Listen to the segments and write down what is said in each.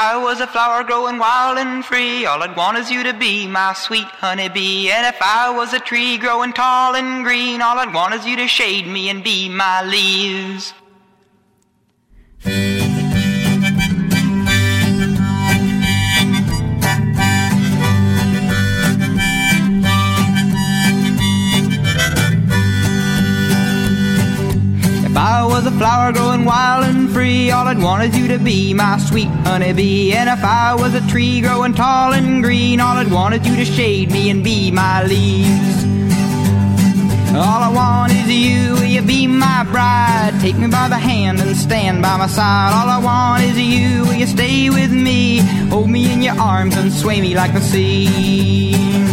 I was a flower growing wild and free, all I'd want is you to be my sweet honeybee. And if I was a tree growing tall and green, all I'd want is you to shade me and be my leaves. Flower growing wild and free, all I'd want is you to be my sweet honeybee. And if I was a tree growing tall and green, all I'd want is you to shade me and be my leaves. All I want is you, will you be my bride? Take me by the hand and stand by my side. All I want is you, will you stay with me? Hold me in your arms and sway me like the sea.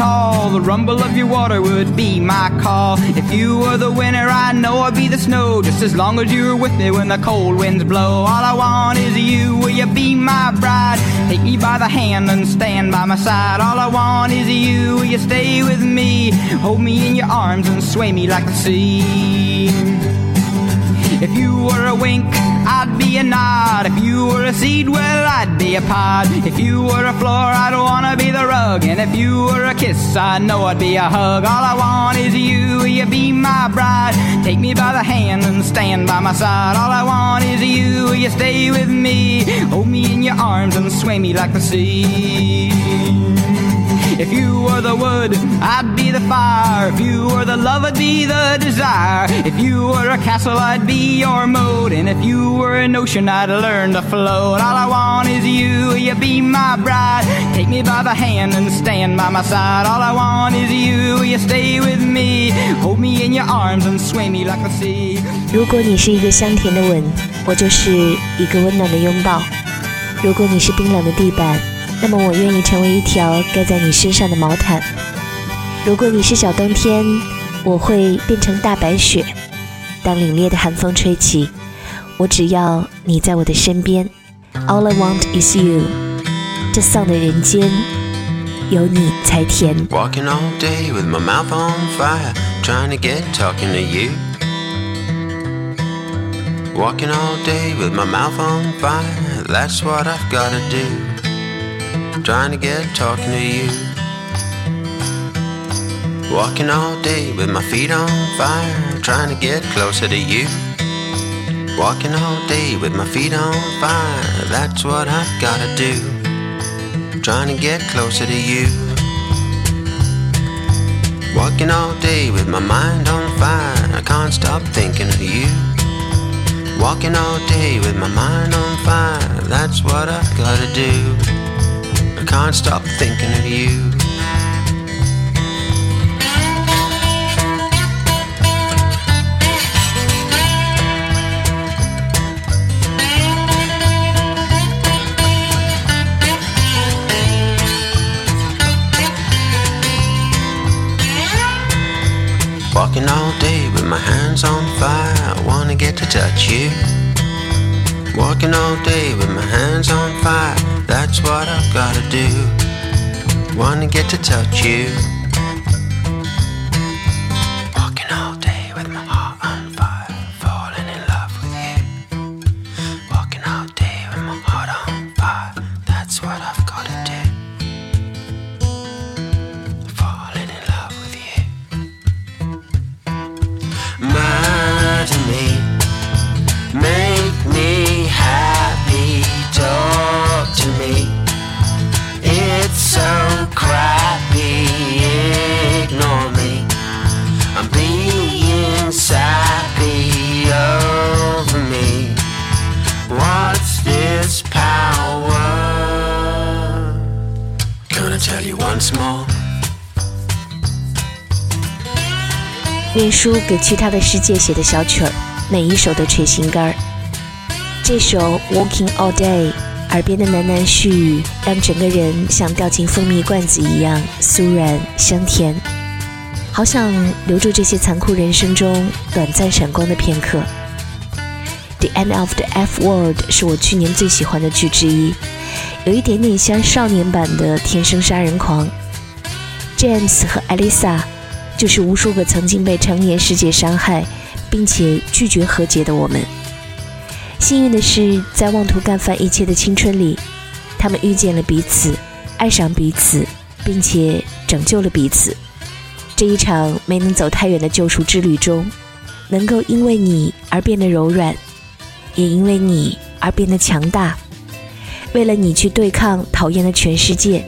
Tall, the rumble of your water would be my call. If you were the winter, I know I'd be the snow, just as long as you were with me when the cold winds blow. All I want is you, will you be my bride? Take me by the hand and stand by my side. All I want is you, will you stay with me? Hold me in your arms and sway me like the sea. If you were a wink, I'd be a nod. If you were a seed, well, I'd be a pod. If you were a floor, I'd wanna be the rug. And if you were a kiss, I know I'd be a hug. All I want is you, will you be my bride? Take me by the hand and stand by my side. All I want is you, will you stay with me? Hold me in your arms and sway me like the sea. If you were the wood, I'd be the fire. If you were the love, I'd be the desire. If you were a castle, I'd be your moat. And if you were an ocean, I'd learn to float. All I want is you, will you be my bride? Take me by the hand and stand by my side. All I want is you, will you stay with me? Hold me in your arms and sway me like the sea. 如果你是一个香甜的吻，我就是一个温暖的拥抱；如果你是冰冷的地板， 那么我愿意成为一条盖在你身上的毛毯；如果你是小冬天，我会变成大白雪。当凛冽的寒风吹起，我只要你在我的身边。All I want is you。这丧的人间，有你才甜。Walking all day with my mouth on fire, trying to get talking to you. Walking all day with my mouth on fire, that's what I've gotta do. Trying to get talking to you. Walking all day with my feet on fire, trying to get closer to you. Walking all day with my feet on fire, that's what I've gotta do. Trying to get closer to you. Walking all day with my mind on fire, I can't stop thinking of you. Walking all day with my mind on fire, that's what I've gotta do. I can't stop thinking of you. Walking all day with my hands on fire, I wanna get to touch you. Walking all day with my hands that's what I've gotta do. Wanna get to touch you. 念书给去他的世界写的小曲儿，每一首都捶心肝儿。这首《Walking All Day》，耳边的喃喃絮语，让整个人像掉进蜂蜜罐子一样酥软香甜。好想留住这些残酷人生中短暂闪光的片刻。The End of the F Word 是我去年最喜欢的剧之一，有一点点像少年版的《天生杀人狂》。James 和 Elisa 就是无数个曾经被成年世界伤害，并且拒绝和解的我们。幸运的是，在妄图干翻一切的青春里，他们遇见了彼此，爱上彼此，并且拯救了彼此。这一场没能走太远的救赎之旅中，能够因为你而变得柔软。也因为你而变得强大，为了你去对抗讨厌的全世界，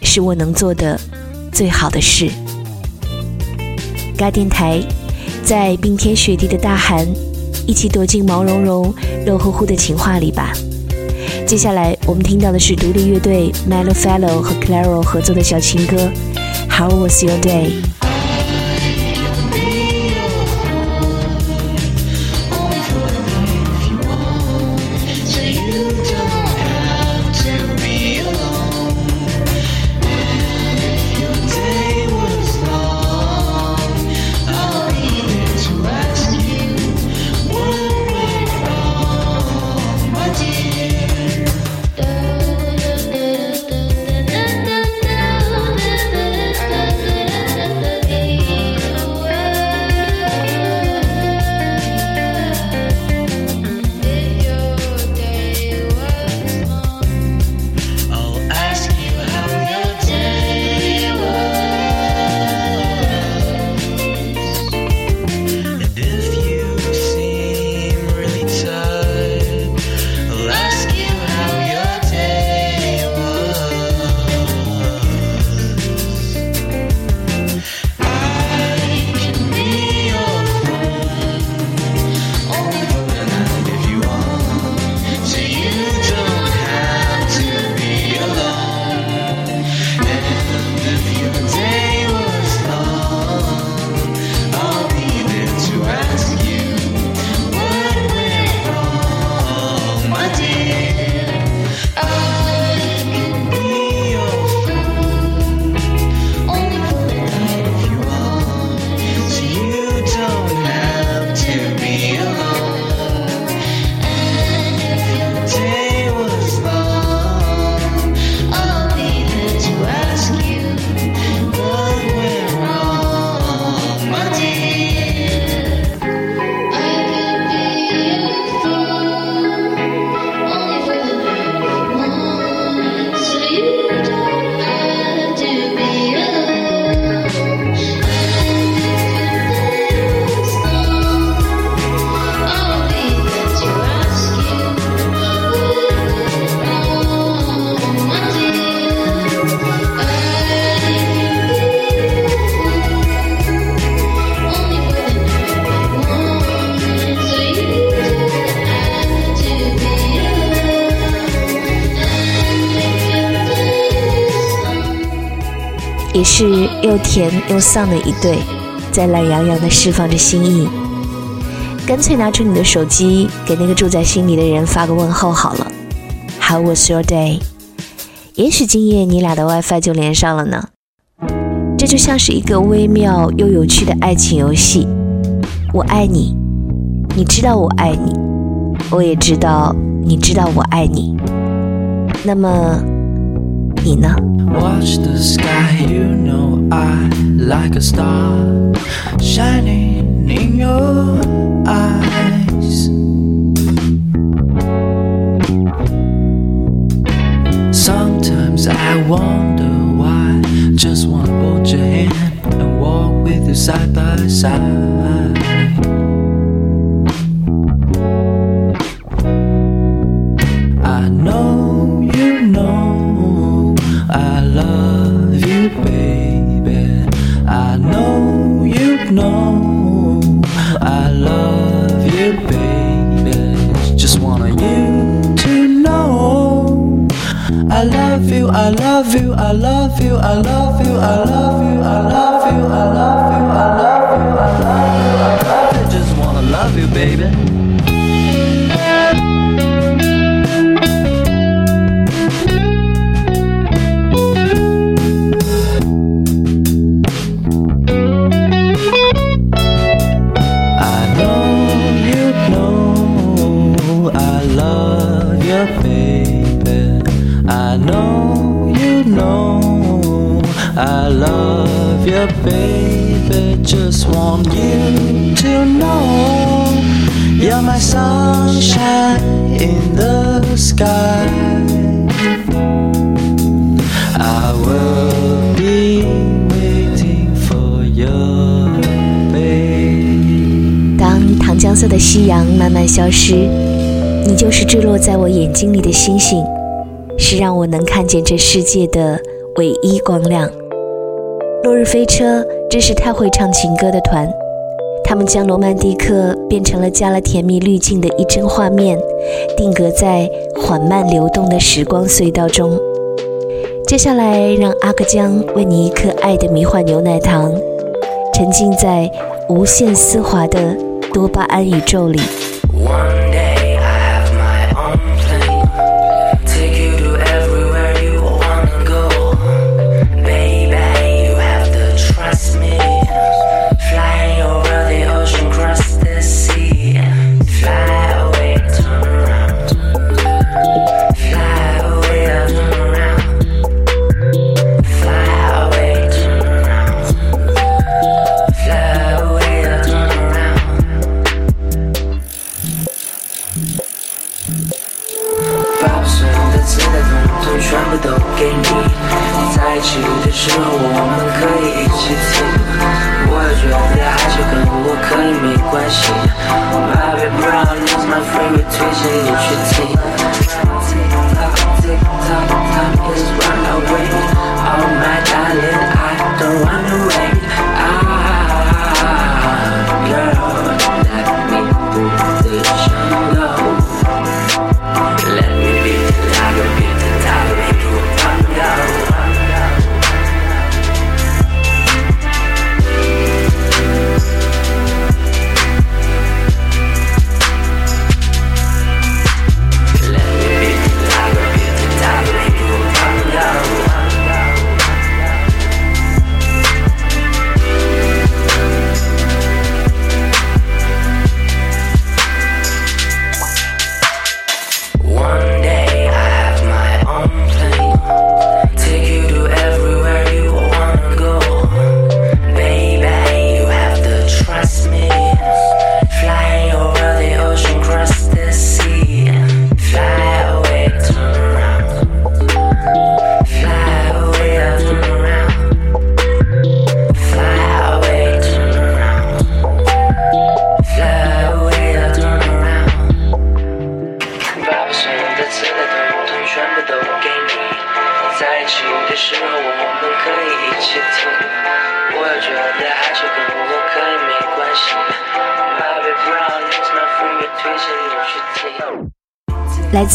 是我能做的最好的事。嘎电台，在冰天雪地的大寒，一起躲进毛茸茸、肉乎乎的情话里吧。接下来我们听到的是独立乐队 Mellow Fellow 和 Claro 合作的小情歌《How Was Your Day》。是又甜又丧的一对，在懒洋洋地释放着心意。干脆拿出你的手机，给那个住在心里的人发个问候好了。How was your day？也许今夜你俩的 WiFi 就连上了呢。这就像是一个微妙又有趣的爱情游戏。我爱你，你知道我爱你，我也知道你知道我爱你。那么，？Watch the sky, you know I like a star shining in your eyes. Sometimes I wonder why. Just wanna hold your hand and walk with you side by side. I love you, I love you, I love you, I love you, I love you, I love you, I love you, I love you, I love you, I love you. Just wanna love you, baby. Sunshine in the sky. I will be waiting for your babe. 当糖浆色的夕阳慢慢消失，你就是坠落在我眼睛里的星星，是让我能看见这世界的唯一光亮。落日飞车真是太会唱情歌的团，他们将罗曼蒂克变成了加了甜蜜滤镜的一帧画面，定格在缓慢流动的时光隧道中。接下来，让阿克江为你一颗爱的迷幻牛奶糖，沉浸在无限丝滑的多巴胺宇宙里。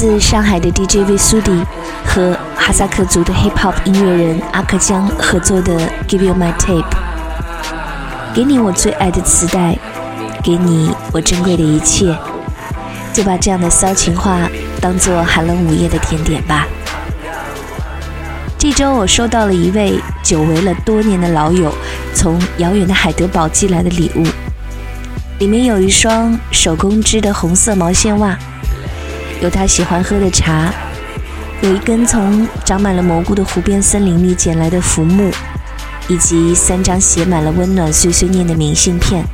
自上海的 DJ V 苏迪和哈萨克族的 Hip Hop 音乐人阿克江合作的《Give You My Tape》，给你我最爱的磁带，给你我珍贵的一切，就把这样的骚情话当做寒冷午夜的甜点吧。这周我收到了一位久违了多年的老友从遥远的海德堡寄来的礼物，里面有一双手工织的红色毛线袜。有他喜欢喝的茶，有一根从长满了蘑菇的湖边森林里捡来的浮木，以及三张写满了温暖碎碎念的明信片。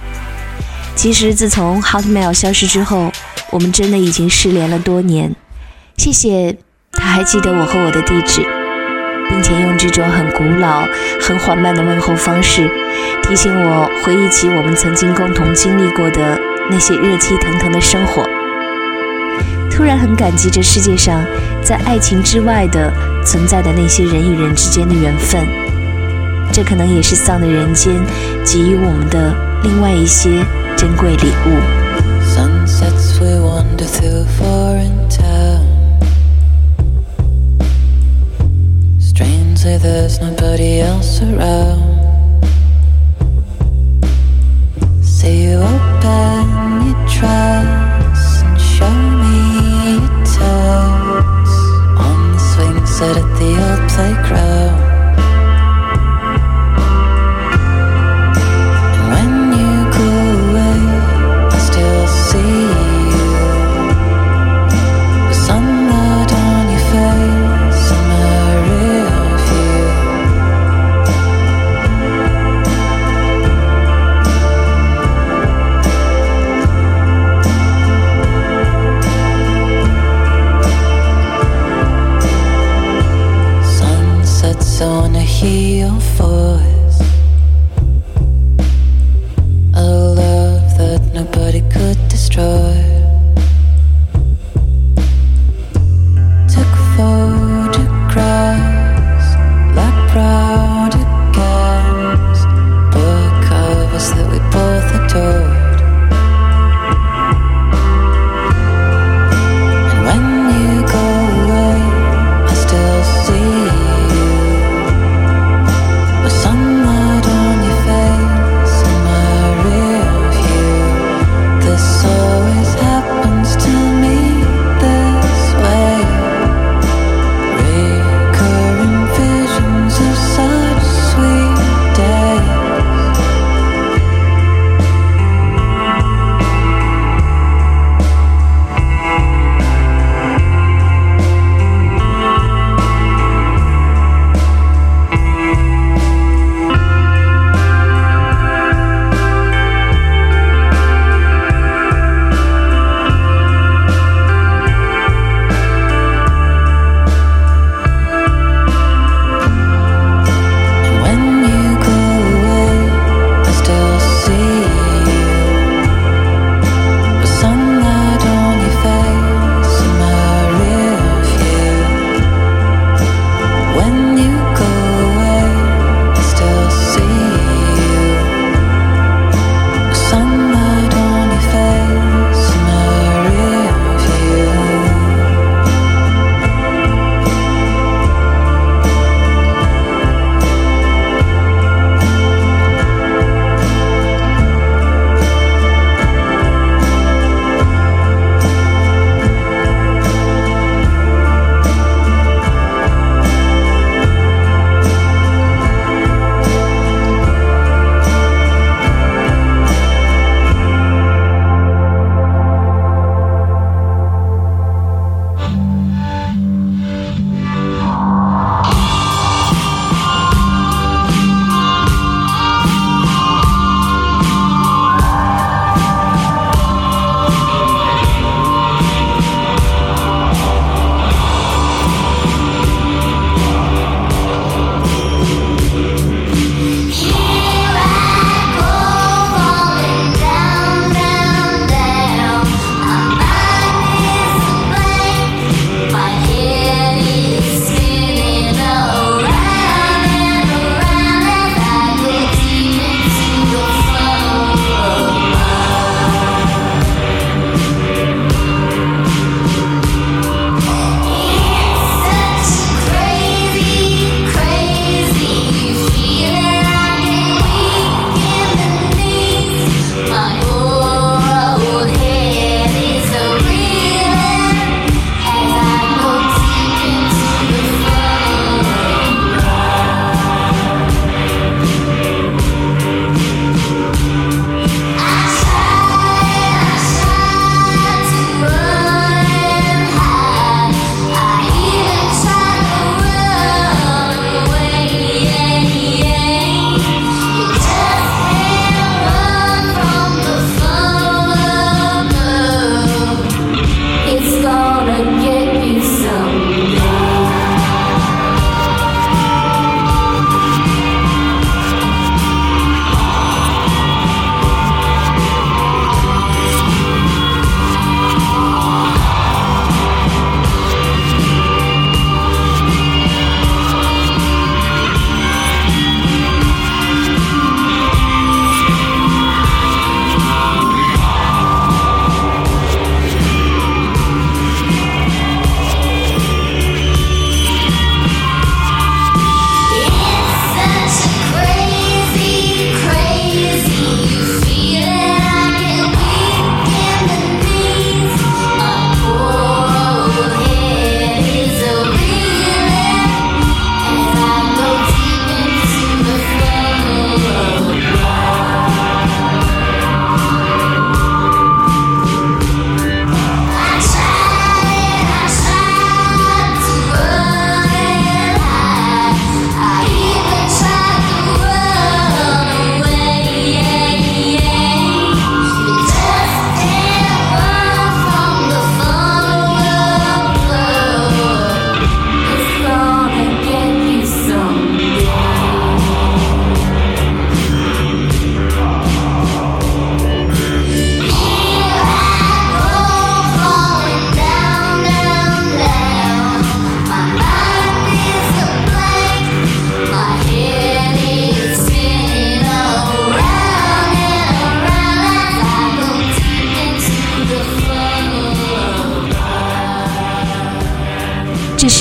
其实自从 Hotmail 消失之后，我们真的已经失联了多年。谢谢他还记得我和我的地址，并且用这种很古老、很缓慢的问候方式，提醒我回忆起我们曾经共同经历过的那些热气腾腾的生活。突然很感激这世界上在爱情之外的存在的那些人与人之间的缘分，这可能也是丧的人间给予我们的另外一些珍贵礼物。Say you open your dress and show sit at the old playground. for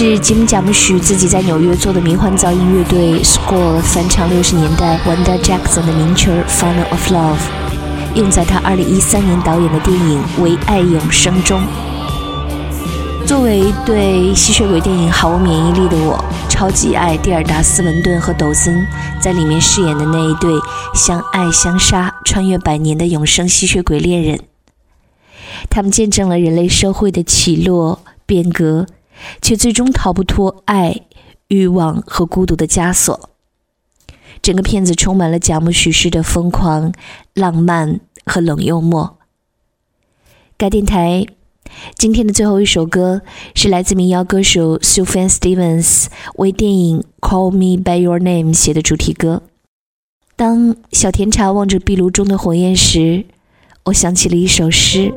是吉姆·贾木许自己在纽约做的迷幻噪音乐队 Score 翻唱六十年代 Wanda Jackson 的名曲《Final of Love》，用在他二零一三年导演的电影《唯爱永生》中。作为对吸血鬼电影毫无免疫力的我，超级爱蒂尔达·斯文顿和抖森在里面饰演的那一对相爱相杀、穿越百年的永生吸血鬼恋人。他们见证了人类社会的起落变革。却最终逃不脱爱、欲望和孤独的枷锁。整个片子充满了贾木许式的疯狂、浪漫和冷幽默。该电台今天的最后一首歌是来自民谣歌手 Sufjan Stevens 为电影《Call Me by Your Name》写的主题歌。当小甜茶望着壁炉中的火焰时，我想起了一首诗：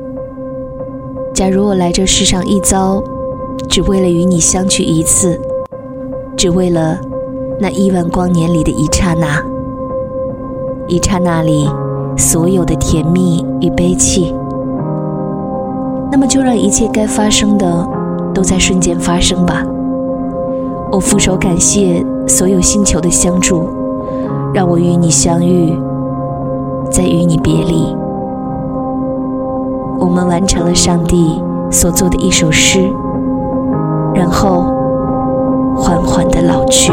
假如我来这世上一遭。只为了与你相聚一次，只为了那亿万光年里的一刹那，一刹那里所有的甜蜜与悲戚。那么就让一切该发生的都在瞬间发生吧。我俯首感谢所有星球的相助，让我与你相遇，再与你别离。我们完成了上帝所做的一首诗。然后，缓缓的老去。